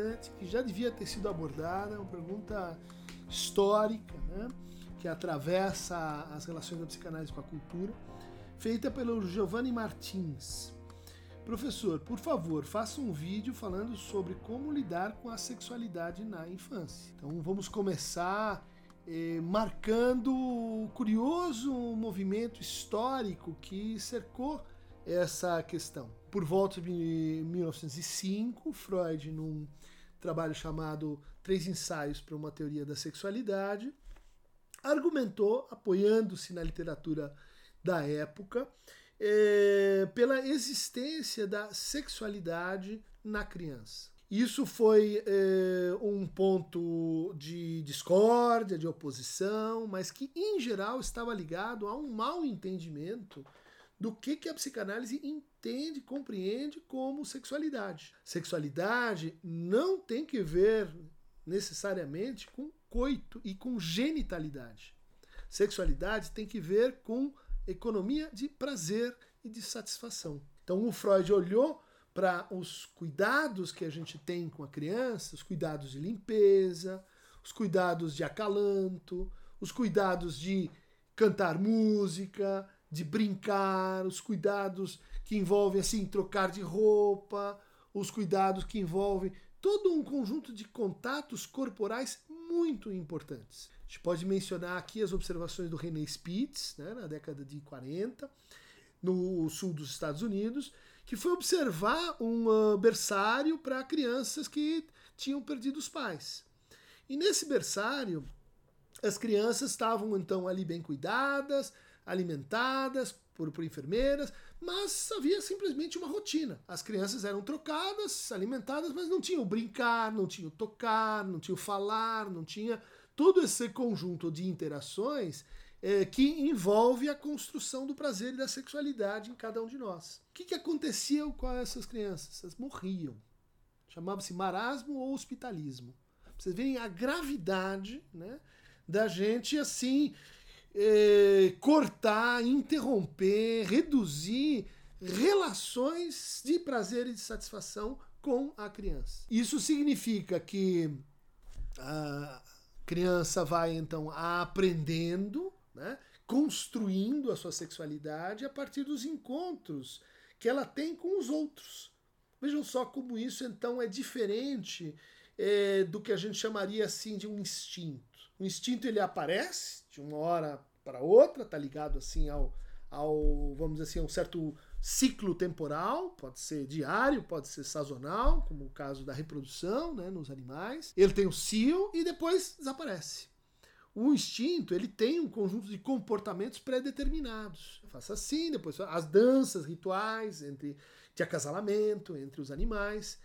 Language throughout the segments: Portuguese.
importante que já devia ter sido abordada, uma pergunta histórica, né? que atravessa as relações da psicanálise com a cultura, feita pelo Giovanni Martins. Professor, por favor, faça um vídeo falando sobre como lidar com a sexualidade na infância. Então vamos começar eh, marcando o curioso movimento histórico que cercou essa questão. Por volta de 1905, Freud, num trabalho chamado Três Ensaios para uma Teoria da Sexualidade, argumentou, apoiando-se na literatura da época, é, pela existência da sexualidade na criança. Isso foi é, um ponto de discórdia, de oposição, mas que em geral estava ligado a um mau entendimento do que, que a psicanálise entende, compreende como sexualidade. Sexualidade não tem que ver necessariamente com coito e com genitalidade. Sexualidade tem que ver com economia de prazer e de satisfação. Então o Freud olhou para os cuidados que a gente tem com a criança, os cuidados de limpeza, os cuidados de acalanto, os cuidados de cantar música, de brincar, os cuidados que envolvem assim trocar de roupa, os cuidados que envolvem todo um conjunto de contatos corporais muito importantes. A gente pode mencionar aqui as observações do René Spitz, né, na década de 40, no sul dos Estados Unidos, que foi observar um berçário para crianças que tinham perdido os pais. E nesse berçário, as crianças estavam então ali bem cuidadas, alimentadas por, por enfermeiras, mas havia simplesmente uma rotina. As crianças eram trocadas, alimentadas, mas não tinham brincar, não tinham tocar, não tinham falar, não tinha todo esse conjunto de interações é, que envolve a construção do prazer e da sexualidade em cada um de nós. O que, que acontecia com essas crianças? Elas morriam. Chamava-se marasmo ou hospitalismo. Vocês veem a gravidade né, da gente assim é, cortar, interromper, reduzir relações de prazer e de satisfação com a criança. Isso significa que a criança vai então aprendendo, né, construindo a sua sexualidade a partir dos encontros que ela tem com os outros. Vejam só como isso então é diferente é, do que a gente chamaria assim de um instinto. O instinto ele aparece de uma hora para outra, tá ligado assim ao, ao vamos dizer assim, a um certo ciclo temporal, pode ser diário, pode ser sazonal, como o caso da reprodução, né, nos animais. Ele tem o cio e depois desaparece. O instinto, ele tem um conjunto de comportamentos pré-determinados. Faça assim, depois as danças, rituais entre de acasalamento entre os animais.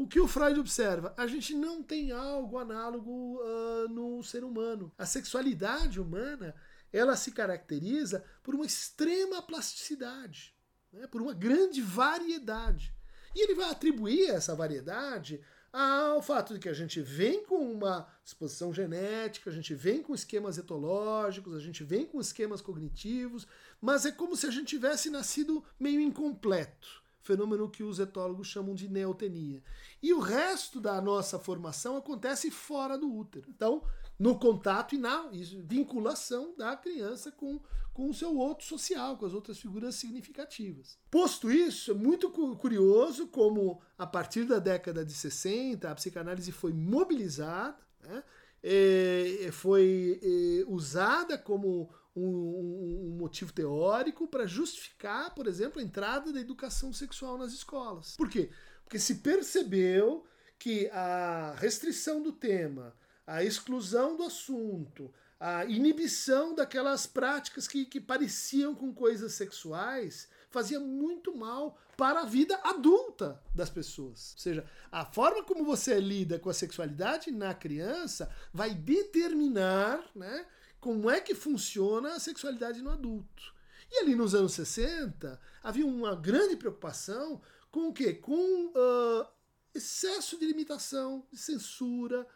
O que o Freud observa? A gente não tem algo análogo uh, no ser humano. A sexualidade humana ela se caracteriza por uma extrema plasticidade, né, por uma grande variedade. E ele vai atribuir essa variedade ao fato de que a gente vem com uma disposição genética, a gente vem com esquemas etológicos, a gente vem com esquemas cognitivos, mas é como se a gente tivesse nascido meio incompleto fenômeno que os etólogos chamam de neotenia. E o resto da nossa formação acontece fora do útero. Então, no contato e na vinculação da criança com, com o seu outro social, com as outras figuras significativas. Posto isso, é muito curioso como, a partir da década de 60, a psicanálise foi mobilizada, né? É, foi é, usada como um, um motivo teórico para justificar, por exemplo, a entrada da educação sexual nas escolas. Por quê? Porque se percebeu que a restrição do tema, a exclusão do assunto, a inibição daquelas práticas que, que pareciam com coisas sexuais fazia muito mal para a vida adulta das pessoas. Ou seja, a forma como você lida com a sexualidade na criança vai determinar né, como é que funciona a sexualidade no adulto. E ali nos anos 60 havia uma grande preocupação com o quê? Com uh, excesso de limitação, de censura,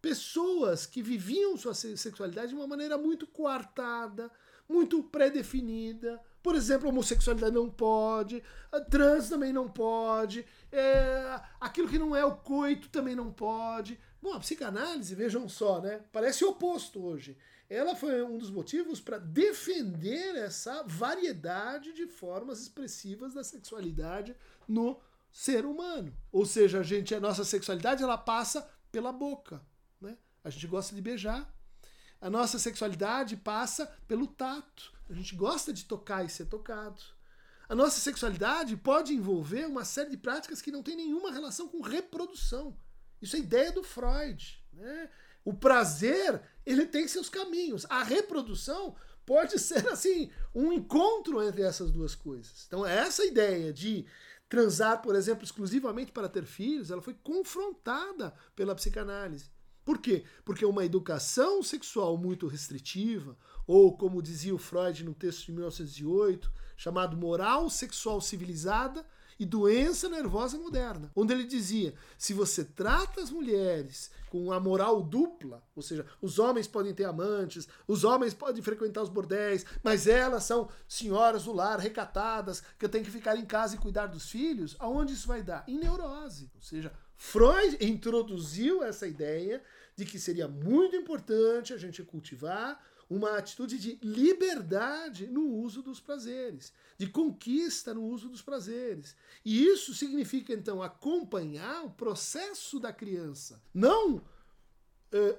pessoas que viviam sua sexualidade de uma maneira muito coartada, muito pré-definida, Por exemplo, homossexualidade não pode, trans também não pode, é, aquilo que não é o coito também não pode. Bom, a psicanálise, vejam só, né? Parece o oposto hoje. Ela foi um dos motivos para defender essa variedade de formas expressivas da sexualidade no ser humano. Ou seja, a gente, a nossa sexualidade ela passa pela boca, né? A gente gosta de beijar. A nossa sexualidade passa pelo tato. A gente gosta de tocar e ser tocado. A nossa sexualidade pode envolver uma série de práticas que não tem nenhuma relação com reprodução. Isso é ideia do Freud. Né? O prazer ele tem seus caminhos. A reprodução pode ser assim um encontro entre essas duas coisas. Então essa ideia de transar, por exemplo, exclusivamente para ter filhos, ela foi confrontada pela psicanálise. Por quê? Porque uma educação sexual muito restritiva, ou como dizia o Freud no texto de 1908, chamado Moral Sexual Civilizada e Doença Nervosa Moderna, onde ele dizia: se você trata as mulheres com a moral dupla, ou seja, os homens podem ter amantes, os homens podem frequentar os bordéis, mas elas são senhoras do lar, recatadas, que tenho que ficar em casa e cuidar dos filhos, aonde isso vai dar? Em neurose. Ou seja, Freud introduziu essa ideia de que seria muito importante a gente cultivar uma atitude de liberdade no uso dos prazeres, de conquista no uso dos prazeres. E isso significa, então, acompanhar o processo da criança, não uh,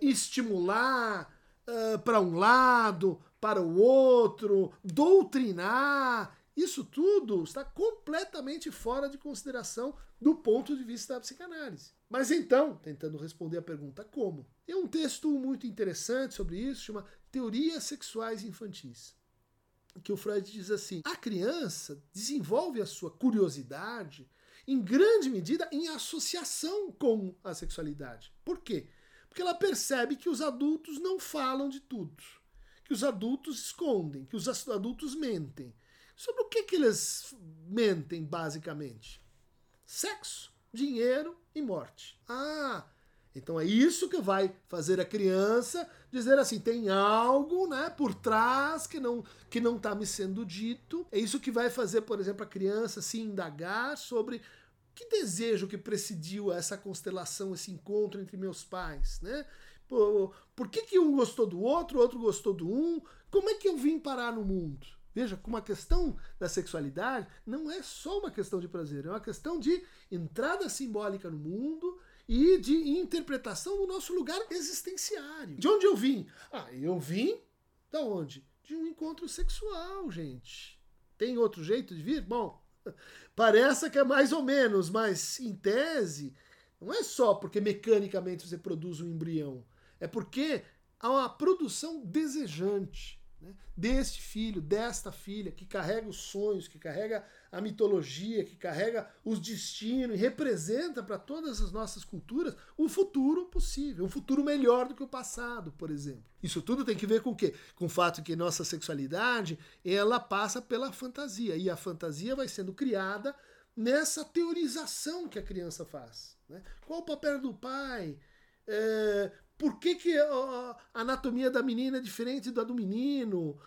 estimular uh, para um lado, para o outro, doutrinar. Isso tudo está completamente fora de consideração do ponto de vista da psicanálise. Mas então, tentando responder a pergunta como, tem um texto muito interessante sobre isso, chama Teorias Sexuais Infantis. Que o Freud diz assim: a criança desenvolve a sua curiosidade em grande medida em associação com a sexualidade. Por quê? Porque ela percebe que os adultos não falam de tudo, que os adultos escondem, que os adultos mentem. Sobre o que, que eles mentem, basicamente? Sexo, dinheiro e morte. Ah, então é isso que vai fazer a criança dizer assim, tem algo, né, por trás que não que não está me sendo dito. É isso que vai fazer, por exemplo, a criança se indagar sobre que desejo que presidiu essa constelação, esse encontro entre meus pais, né? Por, por que, que um gostou do outro, o outro gostou do um? Como é que eu vim parar no mundo? Veja, como a questão da sexualidade não é só uma questão de prazer, é uma questão de entrada simbólica no mundo e de interpretação do nosso lugar existenciário. De onde eu vim? Ah, eu vim da onde? De um encontro sexual, gente. Tem outro jeito de vir? Bom, parece que é mais ou menos, mas em tese, não é só porque mecanicamente você produz um embrião, é porque há uma produção desejante né, deste filho, desta filha, que carrega os sonhos, que carrega a mitologia, que carrega os destinos e representa para todas as nossas culturas o futuro possível, um futuro melhor do que o passado, por exemplo. Isso tudo tem que ver com o quê? Com o fato que nossa sexualidade ela passa pela fantasia e a fantasia vai sendo criada nessa teorização que a criança faz. Né? Qual o papel do pai? É, por que, que a anatomia da menina é diferente da do menino?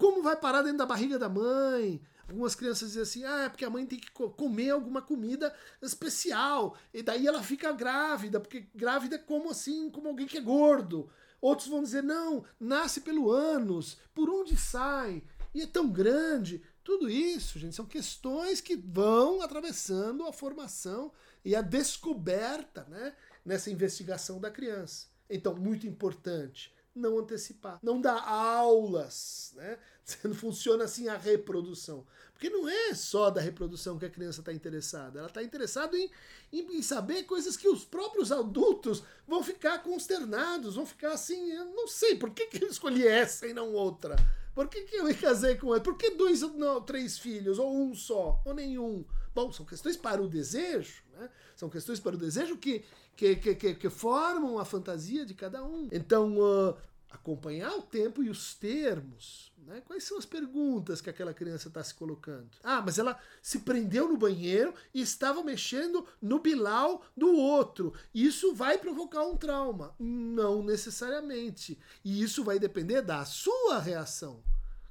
Como vai parar dentro da barriga da mãe? Algumas crianças dizem assim: ah, é porque a mãe tem que comer alguma comida especial. E daí ela fica grávida, porque grávida é como assim, como alguém que é gordo. Outros vão dizer: não, nasce pelo ânus, por onde sai? E é tão grande. Tudo isso, gente, são questões que vão atravessando a formação e a descoberta né, nessa investigação da criança. Então, muito importante, não antecipar. Não dar aulas, né? Não funciona assim a reprodução. Porque não é só da reprodução que a criança está interessada. Ela está interessada em, em, em, saber coisas que os próprios adultos vão ficar consternados, vão ficar assim, eu não sei, por que, que eu escolhi essa e não outra? Por que, que eu me casei com ela? Por que dois, não, três filhos? Ou um só? Ou nenhum? Bom, são questões para o desejo, né? São questões para o desejo que que, que, que, formam a fantasia de cada um. Então, uh, acompanhar o tempo e os termos. Né? Quais são as perguntas que aquela criança está se colocando? Ah, mas ela se prendeu no banheiro e estava mexendo no bilau do outro. Isso vai provocar um trauma? Não necessariamente. E isso vai depender da sua reação.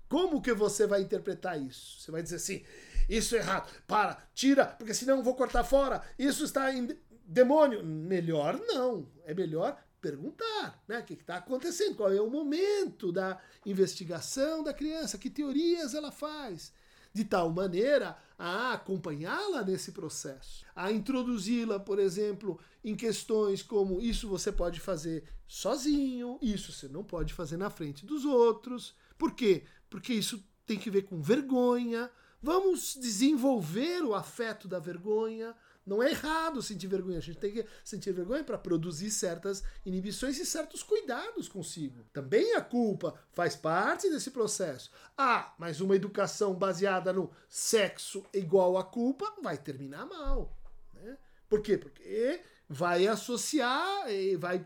Como que você vai interpretar isso? Você vai dizer assim, isso é errado, para, tira, porque senão eu vou cortar fora, isso está em demônio. Melhor não, é melhor perguntar, né? O que está acontecendo? Qual é o momento da investigação da criança? Que teorias ela faz? De tal maneira a acompanhá-la nesse processo, a introduzi-la, por exemplo, em questões como isso você pode fazer sozinho, isso você não pode fazer na frente dos outros. Por quê? Porque isso tem que ver com vergonha. Vamos desenvolver o afeto da vergonha, não é errado sentir vergonha, a gente tem que sentir vergonha para produzir certas inibições e certos cuidados consigo. Também a culpa faz parte desse processo. Ah, mas uma educação baseada no sexo igual a culpa vai terminar mal. Né? Por quê? Porque vai associar e vai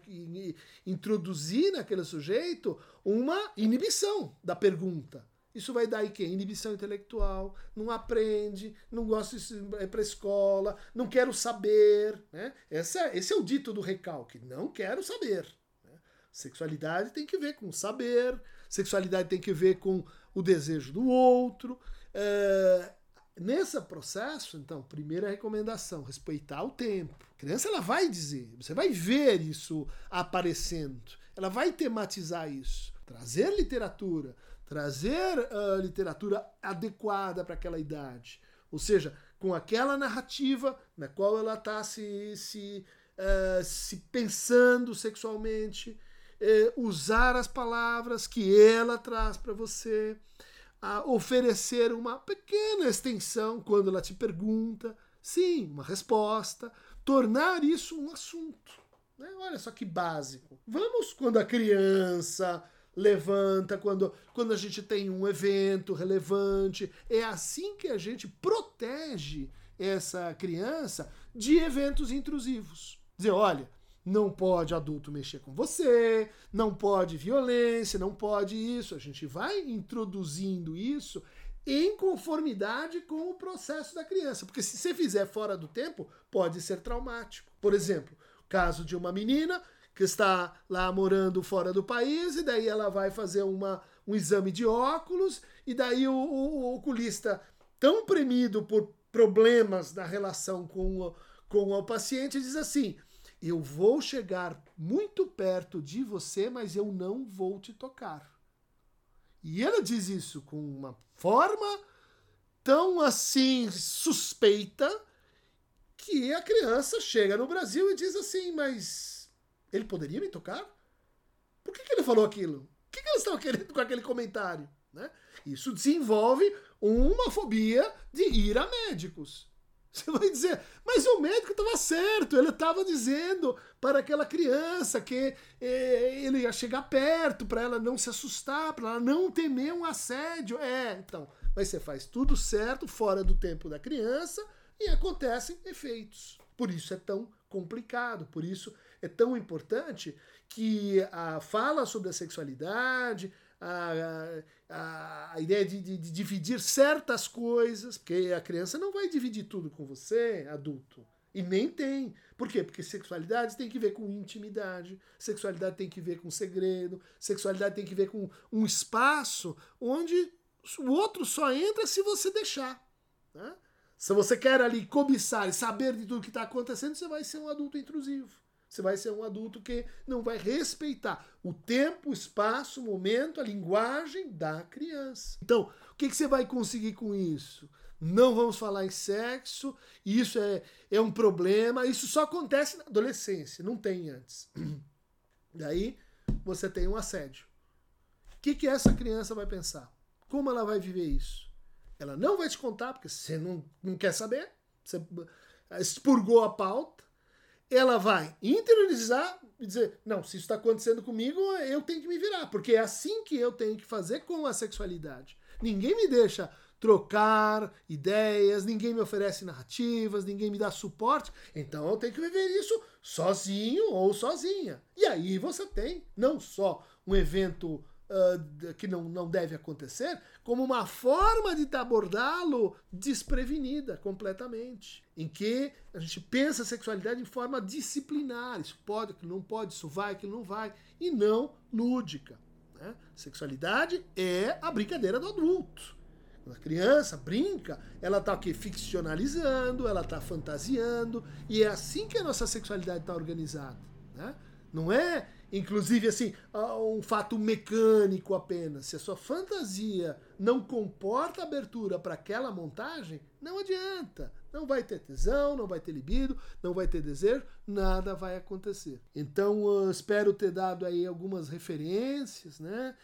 introduzir naquele sujeito uma inibição da pergunta. Isso vai dar aí quê? Inibição intelectual, não aprende, não gosta de ir para escola, não quero saber. Né? Esse, é, esse é o dito do recalque, não quero saber. Né? Sexualidade tem que ver com saber, sexualidade tem que ver com o desejo do outro. É, nesse processo, então, primeira recomendação, respeitar o tempo. A criança ela vai dizer, você vai ver isso aparecendo, ela vai tematizar isso, trazer literatura, trazer a literatura adequada para aquela idade. Ou seja, com aquela narrativa na qual ela está se, se, uh, se pensando sexualmente, uh, usar as palavras que ela traz para você, oferecer uma pequena extensão quando ela te pergunta, sim, uma resposta, tornar isso um assunto. Né? Olha só que básico. Vamos, quando a criança levanta quando, quando a gente tem um evento relevante. É assim que a gente protege essa criança de eventos intrusivos. Dizer, olha, não pode adulto mexer com você, não pode violência, não pode isso. A gente vai introduzindo isso em conformidade com o processo da criança. Porque se você fizer fora do tempo, pode ser traumático. Por exemplo, caso de uma menina que está lá morando fora do país, e daí ela vai fazer uma, um exame de óculos, e daí o, o, o oculista, tão premido por problemas na relação com o, com o paciente, diz assim: Eu vou chegar muito perto de você, mas eu não vou te tocar. E ela diz isso com uma forma tão assim suspeita que a criança chega no Brasil e diz assim: Mas ele poderia me tocar? Por que, que ele falou aquilo? O que, que eles estão querendo com aquele comentário? Né? Isso desenvolve uma fobia de ir a médicos. Você vai dizer, mas o médico estava certo, ele estava dizendo para aquela criança que eh, ele ia chegar perto para ela não se assustar, para ela não temer um assédio. É, então, mas você faz tudo certo, fora do tempo da criança, e acontecem efeitos. Por isso é tão complicado, por isso é tão importante que a fala sobre a sexualidade, a, a, a ideia de, de, de, dividir certas coisas, porque a criança não vai dividir tudo com você, adulto. E nem tem. Por quê? Porque sexualidade tem que ver com intimidade, sexualidade tem que ver com segredo, sexualidade tem que ver com um espaço onde o outro só entra se você deixar. Né? Se você quer ali cobiçar e saber de tudo que está acontecendo, você vai ser um adulto intrusivo. Você vai ser um adulto que não vai respeitar o tempo, o espaço, o momento, a linguagem da criança. Então, o que, que você vai conseguir com isso? Não vamos falar em sexo, isso é, é um problema, isso só acontece na adolescência, não tem antes. Daí você tem um assédio. O que, que essa criança vai pensar? Como ela vai viver isso? Ela não vai te contar, porque você não, não quer saber, você expurgou a pauta ela vai interiorizar e dizer: não, se isso está acontecendo comigo, eu tenho que me virar, porque é assim que eu tenho que fazer com a sexualidade. Ninguém me deixa trocar ideias, ninguém me oferece narrativas, ninguém me dá suporte, então eu tenho que viver isso sozinho ou sozinha. E aí você tem não só um evento que não, não deve acontecer, como uma forma de abordá-lo desprevenida completamente. Em que a gente pensa a sexualidade de forma disciplinar. Isso pode, aquilo não pode, isso vai, aquilo não vai. E não lúdica. Né? Sexualidade é a brincadeira do adulto. Quando a criança brinca, ela está ficcionalizando, ela está fantasiando, e é assim que a nossa sexualidade está organizada. Né? Não é, inclusive, assim, um fato mecânico apenas. Se a sua fantasia não comporta abertura para aquela montagem, não adianta. Não vai ter tesão, não vai ter libido, não vai ter desejo, nada vai acontecer. Então, espero ter dado aí algumas referências, né?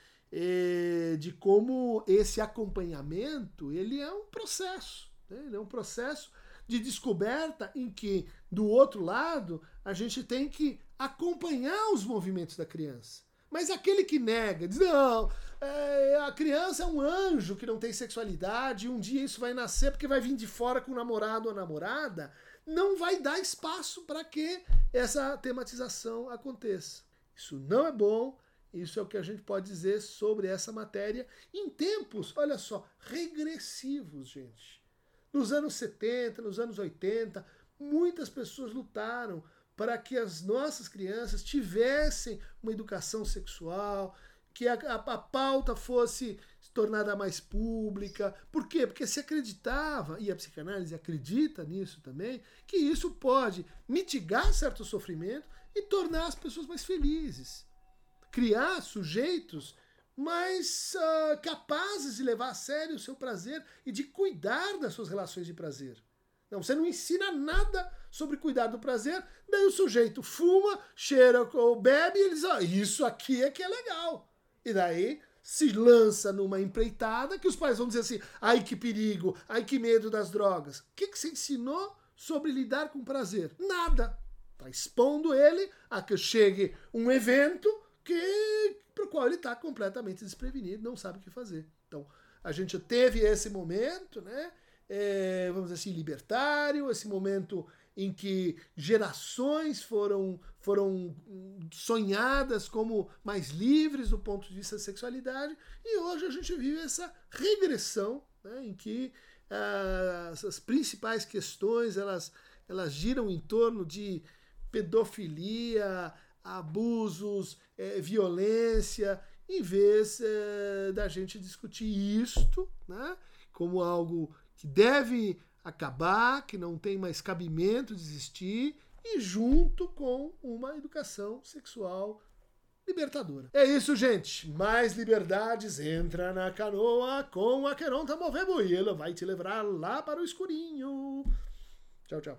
de como esse acompanhamento ele é um processo, né? ele é um processo de descoberta em que do outro lado a gente tem que acompanhar os movimentos da criança. Mas aquele que nega, diz, não, é, a criança é um anjo que não tem sexualidade, um dia isso vai nascer porque vai vir de fora com o namorado ou namorada, não vai dar espaço para que essa tematização aconteça. Isso não é bom, isso é o que a gente pode dizer sobre essa matéria em tempos, olha só, regressivos, gente. Nos anos 70, nos anos 80, muitas pessoas lutaram para que as nossas crianças tivessem uma educação sexual, que a, a, a, pauta fosse tornada mais pública. Por quê? Porque se acreditava, e a psicanálise acredita nisso também, que isso pode mitigar certo sofrimento e tornar as pessoas mais felizes criar sujeitos mais uh, capazes de levar a sério o seu prazer e de cuidar das suas relações de prazer. Você não ensina nada sobre cuidar do prazer, daí o sujeito fuma, cheira ou bebe e ele diz: ah, Isso aqui é que é legal. E daí se lança numa empreitada que os pais vão dizer assim: ai que perigo, ai que medo das drogas. O que, que você ensinou sobre lidar com prazer? Nada. Está expondo ele a que chegue um evento que para o qual ele está completamente desprevenido, não sabe o que fazer. Então, a gente teve esse momento, né? É, vamos dizer assim, libertário, esse momento em que gerações foram, foram sonhadas como mais livres do ponto de vista da sexualidade, e hoje a gente vive essa regressão né, em que ah, as principais questões elas, elas giram em torno de pedofilia, abusos, é, violência, em vez é, da gente discutir isto né, como algo que deve acabar, que não tem mais cabimento de existir, e junto com uma educação sexual libertadora. É isso, gente. Mais liberdades. Entra na canoa com a Queronta Movebo e ela vai te levar lá para o escurinho. Tchau, tchau.